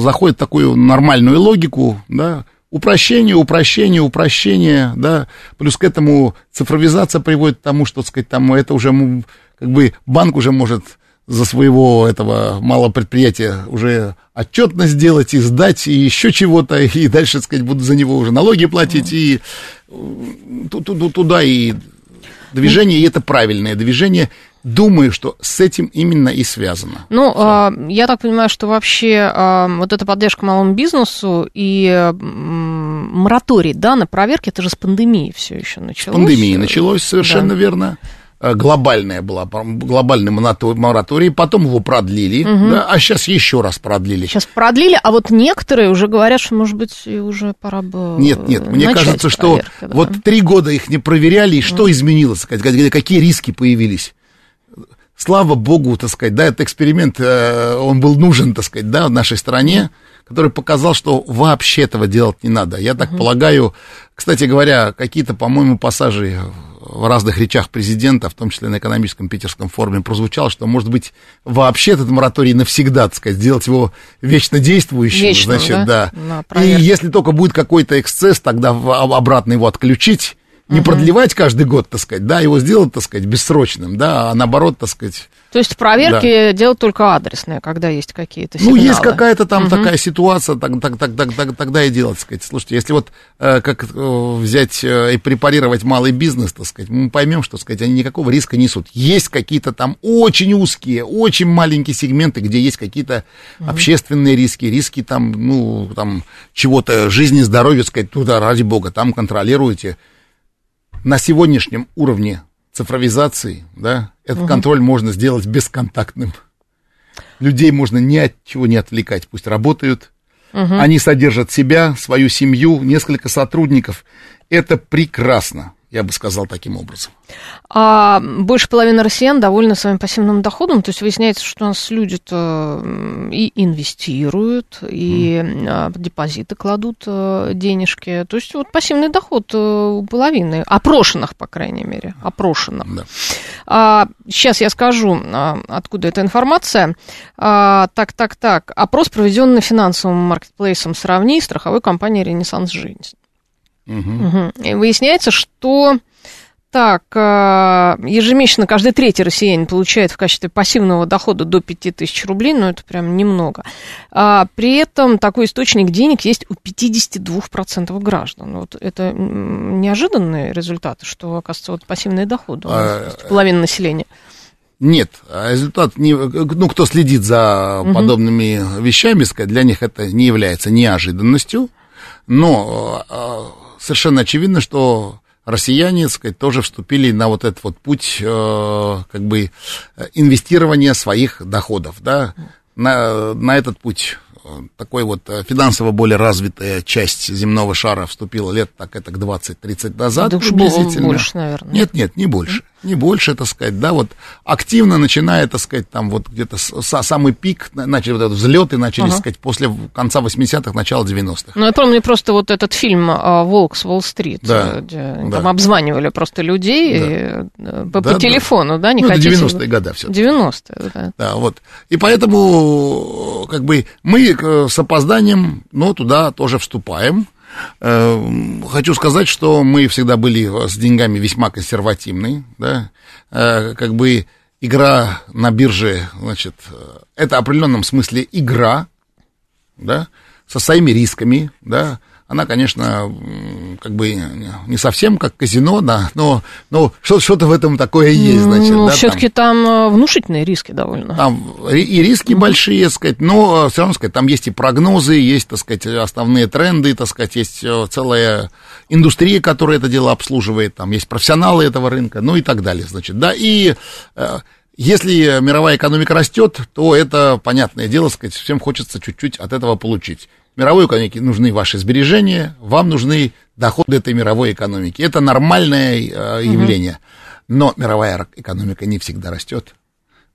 Speaker 2: заходит в такую нормальную логику, да, упрощение, упрощение, упрощение, да, плюс к этому цифровизация приводит к тому, что, так сказать, там это уже, как бы, банк уже может за своего этого малого предприятия уже отчетность сделать и сдать, и еще чего-то, и дальше, так сказать, будут за него уже налоги платить, и туда и движение, и это правильное движение. Думаю, что с этим именно и связано.
Speaker 1: Ну, а, я так понимаю, что вообще а, вот эта поддержка малому бизнесу и м, мораторий, да, на проверки, это же с пандемией все еще началось.
Speaker 2: С пандемией началось, совершенно да. верно. Э, глобальная была, глобальный мораторий, потом его продлили, угу. да, а сейчас еще раз продлили.
Speaker 1: Сейчас продлили, а вот некоторые уже говорят, что, может быть, уже пора бы
Speaker 2: Нет, нет, мне кажется, что да. вот три года их не проверяли, и что угу. изменилось, какие риски появились. Слава богу, так сказать, да, этот эксперимент, э, он был нужен, так сказать, да, в нашей стране, который показал, что вообще этого делать не надо. Я так угу. полагаю, кстати говоря, какие-то, по-моему, пассажи в разных речах президента, в том числе на экономическом питерском форуме, прозвучало, что, может быть, вообще этот мораторий навсегда, так сказать, сделать его вечно действующим. Вечным, значит, да. да. И если только будет какой-то эксцесс, тогда обратно его отключить не угу. продлевать каждый год, так сказать, да, его сделать, так сказать, бессрочным, да, а наоборот, так сказать...
Speaker 1: То есть проверки да. делать только адресные, когда есть какие-то
Speaker 2: сигналы. Ну, есть какая-то там угу. такая ситуация, так, так, так, так, так, тогда и делать, так сказать. Слушайте, если вот э, как э, взять э, и препарировать малый бизнес, так сказать, мы поймем, что, так сказать, они никакого риска несут. Есть какие-то там очень узкие, очень маленькие сегменты, где есть какие-то угу. общественные риски, риски там, ну, там, чего-то, жизни, здоровья, сказать, туда, ради бога, там контролируете на сегодняшнем уровне цифровизации, да, этот угу. контроль можно сделать бесконтактным. Людей можно ни от чего не отвлекать, пусть работают, угу. они содержат себя, свою семью, несколько сотрудников. Это прекрасно я бы сказал таким образом.
Speaker 1: А больше половины россиян довольны своим пассивным доходом, то есть выясняется, что у нас люди-то и инвестируют, и mm. депозиты кладут э, денежки. То есть вот пассивный доход э, у половины, опрошенных, по крайней мере, опрошенных. Да. А, сейчас я скажу, а, откуда эта информация. А, так, так, так. Опрос, проведенный финансовым маркетплейсом «Сравни» страховой компанией «Ренессанс Жизнь». Угу. И выясняется, что так, э, ежемесячно каждый третий россиянин получает в качестве пассивного дохода до 5000 рублей, но это прям немного. А при этом такой источник денег есть у 52% граждан. Вот это неожиданные результаты, что, оказывается, вот пассивные доходы у нас, а, половина населения.
Speaker 2: Нет, а результат, не, ну, кто следит за угу. подобными вещами, для них это не является неожиданностью, но а, совершенно очевидно, что россияне, так сказать, тоже вступили на вот этот вот путь, э, как бы, инвестирования своих доходов, да, на, на этот путь такой вот э, финансово более развитая часть земного шара вступила лет так это к 20-30 назад да приблизительно.
Speaker 1: больше, наверное.
Speaker 2: Нет, нет, не больше. Не больше, так сказать, да, вот активно начиная, так сказать, там вот где-то самый пик, начали вот этот взлеты начали, ага. сказать, после конца 80-х, начала 90-х.
Speaker 1: Ну, я помню просто вот этот фильм а, «Волк с Уолл-стрит», да, где да. там обзванивали просто людей да. и, э, по, да, по телефону, да, не ну, хотите...
Speaker 2: 90-е годы все
Speaker 1: 90-е, да.
Speaker 2: Да, вот. И поэтому, как бы, мы Э, с опозданием, но туда тоже вступаем. Э, хочу сказать, что мы всегда были с деньгами весьма консервативны, да, э, как бы игра на бирже, значит, это в определенном смысле игра, да, со своими рисками, да, она, конечно, как бы не совсем как казино, да, но, но что-то в этом такое есть, значит. Ну,
Speaker 1: да, все-таки там... там э, внушительные риски довольно.
Speaker 2: Там и риски mm-hmm. большие, так сказать, но все равно, сказать, там есть и прогнозы, есть, так сказать, основные тренды, так сказать, есть э, целая индустрия, которая это дело обслуживает, там есть профессионалы этого рынка, ну и так далее, значит, да, и э, если мировая экономика растет, то это, понятное дело, сказать, всем хочется чуть-чуть от этого получить мировой экономике нужны ваши сбережения, вам нужны доходы этой мировой экономики. Это нормальное э, явление. Но мировая экономика не всегда растет.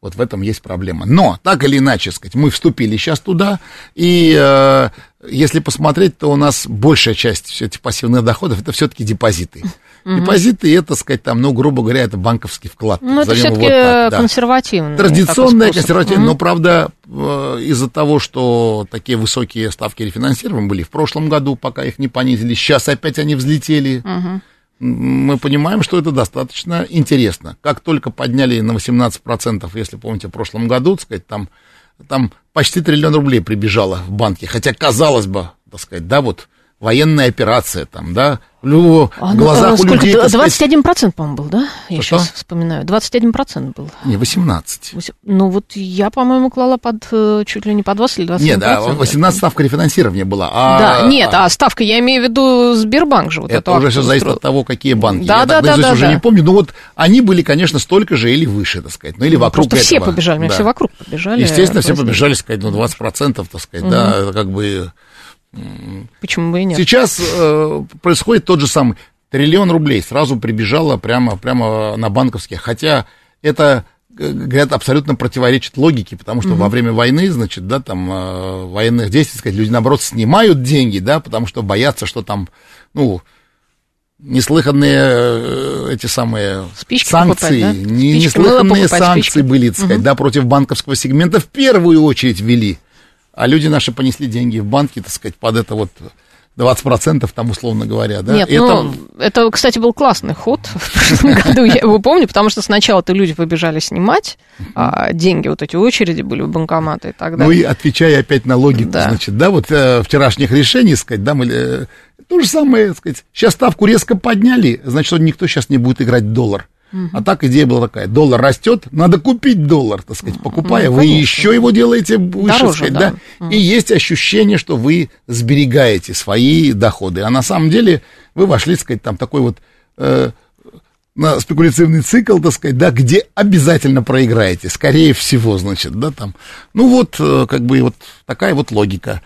Speaker 2: Вот в этом есть проблема. Но, так или иначе, сказать, мы вступили сейчас туда, и э, если посмотреть, то у нас большая часть этих пассивных доходов это все-таки депозиты. Угу. Депозиты это, сказать, там, ну, грубо говоря, это банковский вклад.
Speaker 1: Ну, это все-таки вот так, да. консервативный.
Speaker 2: Традиционная, консервативная, угу. но, правда, из-за того, что такие высокие ставки рефинансирования были в прошлом году, пока их не понизили, сейчас опять они взлетели. Угу мы понимаем, что это достаточно интересно. Как только подняли на 18%, если помните, в прошлом году, так сказать, там, там почти триллион рублей прибежало в банки. Хотя, казалось бы, так сказать, да, вот военная операция там, да, в
Speaker 1: А, ну,
Speaker 2: глазах
Speaker 1: а,
Speaker 2: у людей... так сказать,
Speaker 1: 21%, по-моему, был, да? Я
Speaker 2: Что?
Speaker 1: сейчас вспоминаю. 21% был.
Speaker 2: Не, 18.
Speaker 1: Восемь- Ну, вот я, по-моему, клала под э, чуть ли не по 20 или 21%.
Speaker 2: Нет, да, 18 ставка рефинансирования была. А,
Speaker 1: Да, нет, а ставка, я имею в виду Сбербанк же вот
Speaker 2: Это уже все зависит от того, какие банки.
Speaker 1: Да,
Speaker 2: Я
Speaker 1: да,
Speaker 2: так
Speaker 1: да, да,
Speaker 2: уже
Speaker 1: да.
Speaker 2: не помню. Но вот они были, конечно, столько же или выше, так сказать. Ну, или вокруг
Speaker 1: Просто все
Speaker 2: этого.
Speaker 1: побежали, мне
Speaker 2: Да.
Speaker 1: все вокруг побежали.
Speaker 2: Естественно, все побежали, сказать, ну, 20%, так сказать, да, это как бы...
Speaker 1: Почему бы и нет?
Speaker 2: Сейчас э, происходит тот же самый. Триллион рублей сразу прибежало прямо, прямо на банковские. Хотя это, э, говорят, абсолютно противоречит логике, потому что во время войны, значит, да, там, э, военных действий, сказать, люди, наоборот, снимают деньги, да, потому что боятся, что там, ну, неслыханные э, эти самые
Speaker 1: Спички
Speaker 2: санкции,
Speaker 1: покупать, да?
Speaker 2: не- неслыханные
Speaker 1: покупать,
Speaker 2: санкции
Speaker 1: спички.
Speaker 2: были, так сказать, да, против банковского сегмента в первую очередь ввели. А люди наши понесли деньги в банки, так сказать, под это вот 20% там, условно говоря, да.
Speaker 1: Нет,
Speaker 2: это-
Speaker 1: ну, это, кстати, был классный ход в прошлом году, я его помню, потому что сначала-то люди побежали снимать, а деньги, вот эти очереди были в банкоматы и так
Speaker 2: Ну
Speaker 1: далее.
Speaker 2: и отвечая опять на логику,
Speaker 1: Да.
Speaker 2: значит, да, вот э, вчерашних решений, сказать, да, мы, э, то же самое, сказать, сейчас ставку резко подняли, значит, никто сейчас не будет играть в доллар. А так идея была такая, доллар растет, надо купить доллар, так сказать, покупая,
Speaker 1: Ну,
Speaker 2: вы
Speaker 1: конечно.
Speaker 2: еще его делаете выше,
Speaker 1: Дороже,
Speaker 2: сказать,
Speaker 1: да.
Speaker 2: да, и есть ощущение, что вы сберегаете свои доходы, а на самом деле вы вошли, так сказать, там такой вот э, на спекулятивный цикл, так сказать, да, где обязательно проиграете, скорее всего, значит, да, там. Ну вот, э, как бы вот такая вот логика.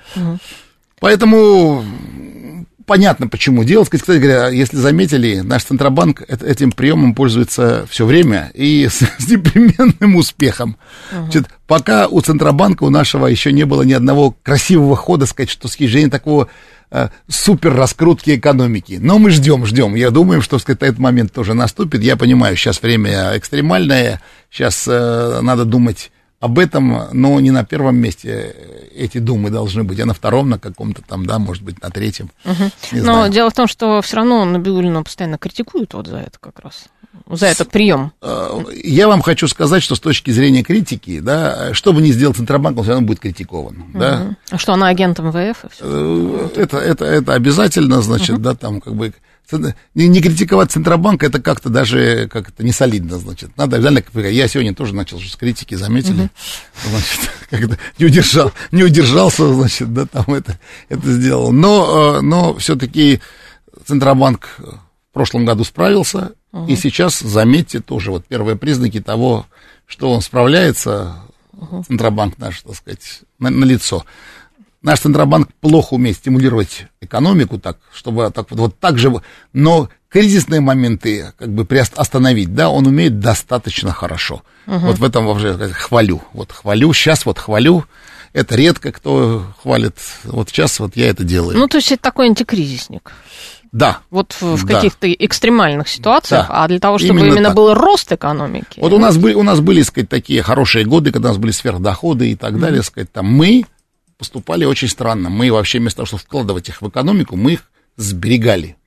Speaker 2: Поэтому м, понятно, почему делать. Кстати говоря, если заметили, наш Центробанк эт- этим приемом пользуется все время и с, с непременным успехом. Значит, пока у Центробанка, у нашего еще не было ни одного красивого хода, сказать, что снижение такого э, супер раскрутки экономики. Но мы ждем, ждем. Я думаю, что сказать, этот момент тоже наступит. Я понимаю, сейчас время экстремальное, сейчас э, надо думать об этом, но не на первом месте эти думы должны быть, а на втором, на каком-то там, да, может быть, на третьем. Не
Speaker 1: Но
Speaker 2: знаю.
Speaker 1: дело в том, что все равно Набиулину постоянно критикуют вот за это как раз, за этот прием.
Speaker 2: Э, Я вам хочу сказать, что с точки зрения критики, да, что бы ни сделал Центробанк, он все равно будет критикован, да.
Speaker 1: А что, она агент МВФ?
Speaker 2: Э, Это, это, это обязательно, значит, да, там как бы не, не критиковать Центробанк, это как-то даже как это не солидно, значит. Надо обязательно, я сегодня тоже начал с критики, заметили, значит, как-то не удержал, не удержался, значит, да, там это, это сделал. Но, э, но все-таки Центробанк в прошлом году справился, и сейчас, заметьте, тоже вот первые признаки того, что он справляется, Центробанк наш, так сказать, на, на лицо. Наш Центробанк плохо умеет стимулировать экономику так, чтобы так вот, вот так же, но кризисные моменты как бы остановить, да, он умеет достаточно хорошо. Вот в этом вообще хвалю, вот хвалю, сейчас вот хвалю, это редко кто хвалит, вот сейчас вот я это делаю.
Speaker 1: Ну, то есть это такой антикризисник.
Speaker 2: да,
Speaker 1: Вот в, в
Speaker 2: Да.
Speaker 1: каких-то экстремальных ситуациях,
Speaker 2: Да.
Speaker 1: а для того, чтобы
Speaker 2: Именно
Speaker 1: именно,
Speaker 2: так.
Speaker 1: был рост экономики.
Speaker 2: Вот у нас были, у нас были, сказать, такие хорошие годы, когда у нас были сверхдоходы и так далее, сказать, там мы поступали очень странно. Мы вообще вместо того, чтобы вкладывать их в экономику, мы их сберегали.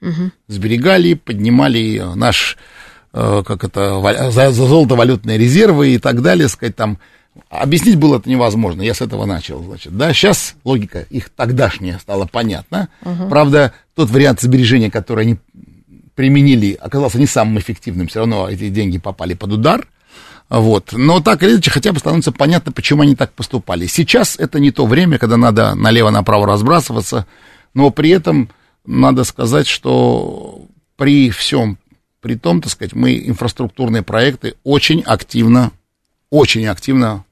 Speaker 2: Сберегали, поднимали наш, э, как это, за, за золото-валютные резервы и так далее, сказать, там. Объяснить было это невозможно, я с этого начал, значит, да, сейчас логика их тогдашняя стала понятна, правда, тот вариант сбережения, который они применили, оказался не самым эффективным, все равно эти деньги попали под удар, вот. Но так или иначе, хотя бы становится понятно, почему они так поступали. Сейчас это не то время, когда надо налево-направо разбрасываться, но при этом надо сказать, что при всем, при том, так сказать, мы инфраструктурные проекты очень активно, очень активно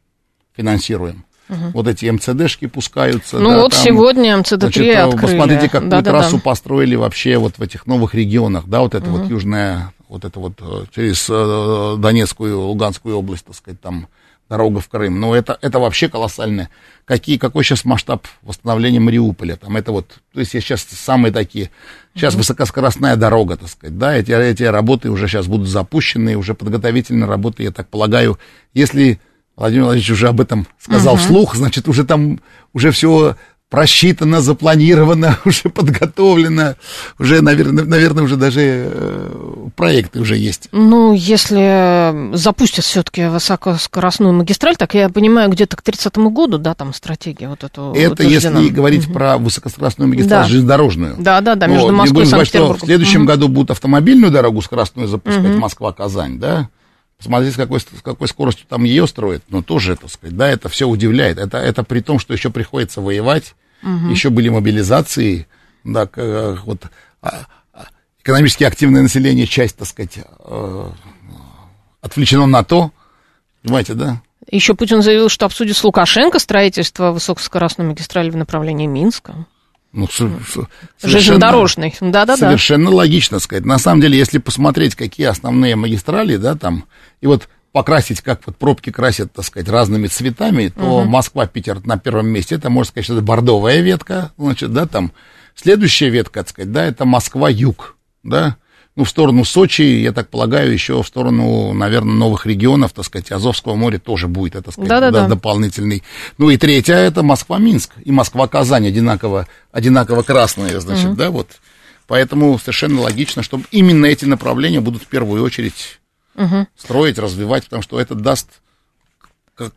Speaker 2: финансируем. Вот эти МЦДшки пускаются.
Speaker 1: Ну
Speaker 2: да,
Speaker 1: вот
Speaker 2: там,
Speaker 1: сегодня МЦД-3
Speaker 2: Значит,
Speaker 1: открыли.
Speaker 2: посмотрите, какую
Speaker 1: Да-да-да.
Speaker 2: трассу построили вообще вот в этих новых регионах, да, вот это вот южная, вот это вот э, через э, Донецкую, Луганскую область, так сказать, там дорога в Крым. Ну, это, это вообще колоссальное. Какие, какой сейчас масштаб восстановления Мариуполя? Там это вот, то есть сейчас самые такие, сейчас высокоскоростная дорога, так сказать, да, эти, эти работы уже сейчас будут запущены, уже подготовительные работы, я так полагаю, если Владимир Владимирович уже об этом сказал вслух, значит, уже там, уже все просчитано, запланировано, уже подготовлено, уже, наверное, наверное уже даже э, проекты уже есть.
Speaker 1: Ну, если запустят все-таки высокоскоростную магистраль, так я понимаю, где-то к 30-му году, да, там стратегия вот эту
Speaker 2: Это
Speaker 1: утверждена.
Speaker 2: если говорить угу. про высокоскоростную магистраль
Speaker 1: Да.
Speaker 2: железнодорожную.
Speaker 1: Да, да, да, между
Speaker 2: не
Speaker 1: Москвой и Санкт-Петербургом.
Speaker 2: в следующем
Speaker 1: Мгм.
Speaker 2: году будут автомобильную дорогу скоростную запускать
Speaker 1: Мгм.
Speaker 2: Москва-Казань, да? Посмотрите, с какой, с какой скоростью там ее строят. Ну, тоже, так сказать, да, это все удивляет. Это, это при том, что еще приходится воевать, еще были мобилизации, да, э, вот а, а, экономически активное население, часть, так сказать, э, отвлечено на то, понимаете, да?
Speaker 1: Еще Путин заявил, что обсудит с Лукашенко строительство высокоскоростной магистрали в направлении Минска.
Speaker 2: Ну,
Speaker 1: Железнодорожной. Да-да-да.
Speaker 2: Совершенно логично сказать. На самом деле, если посмотреть, какие основные магистрали, да, там, и вот покрасить, как вот пробки красят, так сказать, разными цветами, то Москва-Питер на первом месте, это, можно сказать, что это бордовая ветка, значит, да, там, следующая ветка, так сказать, да, это Москва-Юг, да, ну, в сторону Сочи, я так полагаю, еще в сторону, наверное, новых регионов, так сказать, Азовского моря тоже будет, это, так сказать,
Speaker 1: Да-да-да.
Speaker 2: да, дополнительный. Ну, и третья, это Москва-Минск, и Москва-Казань одинаково, одинаково красные, значит, да, вот. Поэтому совершенно логично, что именно эти направления будут в первую очередь строить, развивать, потому что это даст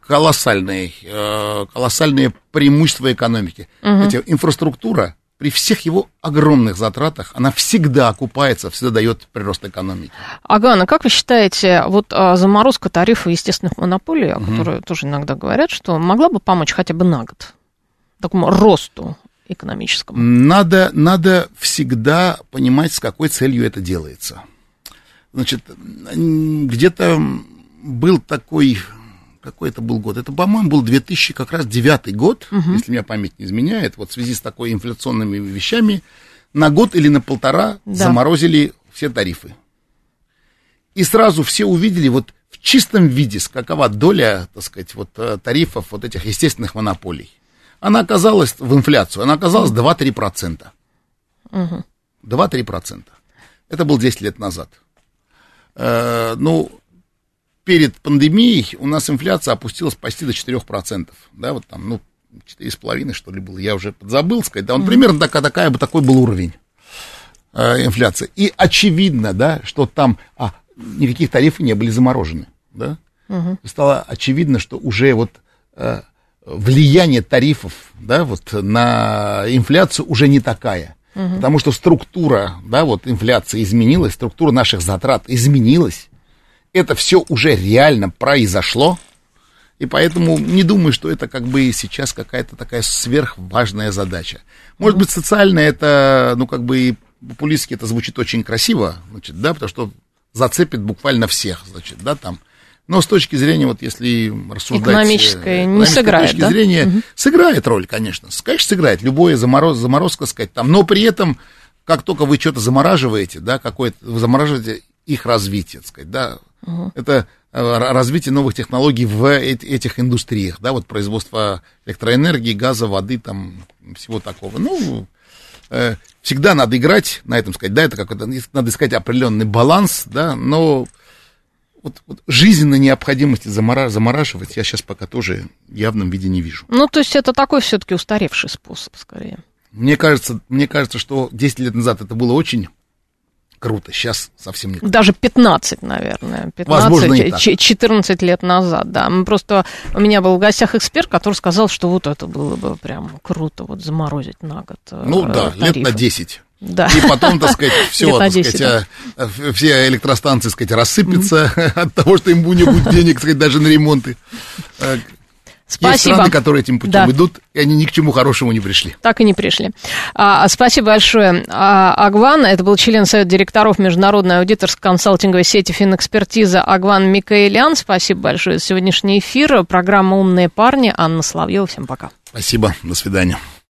Speaker 2: колоссальные, э, колоссальные преимущества экономики. Эти, инфраструктура при всех его огромных затратах, она всегда окупается, всегда дает прирост экономики.
Speaker 1: Агана, как вы считаете, вот а, заморозка тарифа естественных монополий, о которой тоже иногда говорят, что могла бы помочь хотя бы на год такому росту экономическому?
Speaker 2: Надо, надо всегда понимать, с какой целью это делается. Значит, где-то был такой, какой это был год? Это, по-моему, был 2000, как раз девятый год, если меня память не изменяет, вот в связи с такой инфляционными вещами, на год или на полтора
Speaker 1: Да.
Speaker 2: заморозили все тарифы. И сразу все увидели вот в чистом виде, какова доля, так сказать, вот э, тарифов вот этих естественных монополий. Она оказалась в инфляцию, она оказалась 2-3%. 2-3%. Это было 10 лет назад. Э, ну, перед пандемией у нас инфляция опустилась почти до 4%. Да, вот там, ну, 4,5, что ли, было. Я уже забыл сказать. Да, он примерно такая, такая, такой был уровень э, инфляции. И очевидно, да, что там а, никаких тарифов не были заморожены. Да? Стало очевидно, что уже вот э, влияние тарифов да, вот, на инфляцию уже не такая. Потому что структура да, вот, инфляции изменилась, структура наших затрат изменилась. Это все уже реально произошло. И поэтому не думаю, что это как бы сейчас какая-то такая сверхважная задача. Может быть, социально это, ну, как бы и популистски это звучит очень красиво, значит, да, потому что зацепит буквально всех, значит, да, там. Но с точки зрения, вот если рассуждать...
Speaker 1: Экономической
Speaker 2: э,
Speaker 1: не сыграет,
Speaker 2: точки
Speaker 1: да?
Speaker 2: зрения, сыграет роль, конечно. Конечно, сыграет. Любое замороз, заморозка, сказать, там. Но при этом, как только вы что-то замораживаете, да, какое-то, вы замораживаете их развитие, так сказать, да. Это э, развитие новых технологий в э- этих индустриях, да, вот производство электроэнергии, газа, воды, там, всего такого. Ну, э, всегда надо играть на этом, сказать, да, это как надо искать определенный баланс, да, но вот, вот жизненной необходимости замора- замораживать я сейчас пока тоже в явном виде не вижу.
Speaker 1: Ну, то есть это такой все-таки устаревший способ, скорее.
Speaker 2: Мне кажется, мне кажется, что 10 лет назад это было очень круто, сейчас совсем не круто.
Speaker 1: Даже 15, наверное. 15,
Speaker 2: Возможно, и так.
Speaker 1: ч- 14 лет назад, да. Просто... У меня был в гостях эксперт, который сказал, что вот это было бы прям круто, вот заморозить на год э,
Speaker 2: Ну да, лет
Speaker 1: тарифы.
Speaker 2: на 10.
Speaker 1: Да.
Speaker 2: И потом, так сказать, все,
Speaker 1: Лет
Speaker 2: так
Speaker 1: 10,
Speaker 2: сказать, а, а, все электростанции, так сказать, рассыпятся от того, что им не будет денег, так сказать, даже на ремонты. А, Есть
Speaker 1: Спасибо.
Speaker 2: страны, которые этим путем
Speaker 1: Да.
Speaker 2: идут, и они ни к чему хорошему не пришли.
Speaker 1: Так и не пришли. А, спасибо большое. А, Агван, это был член Совета директоров Международной аудиторско-консалтинговой сети Финэкспертиза Агван Микаэлян. Спасибо большое за сегодняшний эфир. Программа «Умные парни». Анна Соловьева. Всем пока.
Speaker 2: Спасибо, до свидания.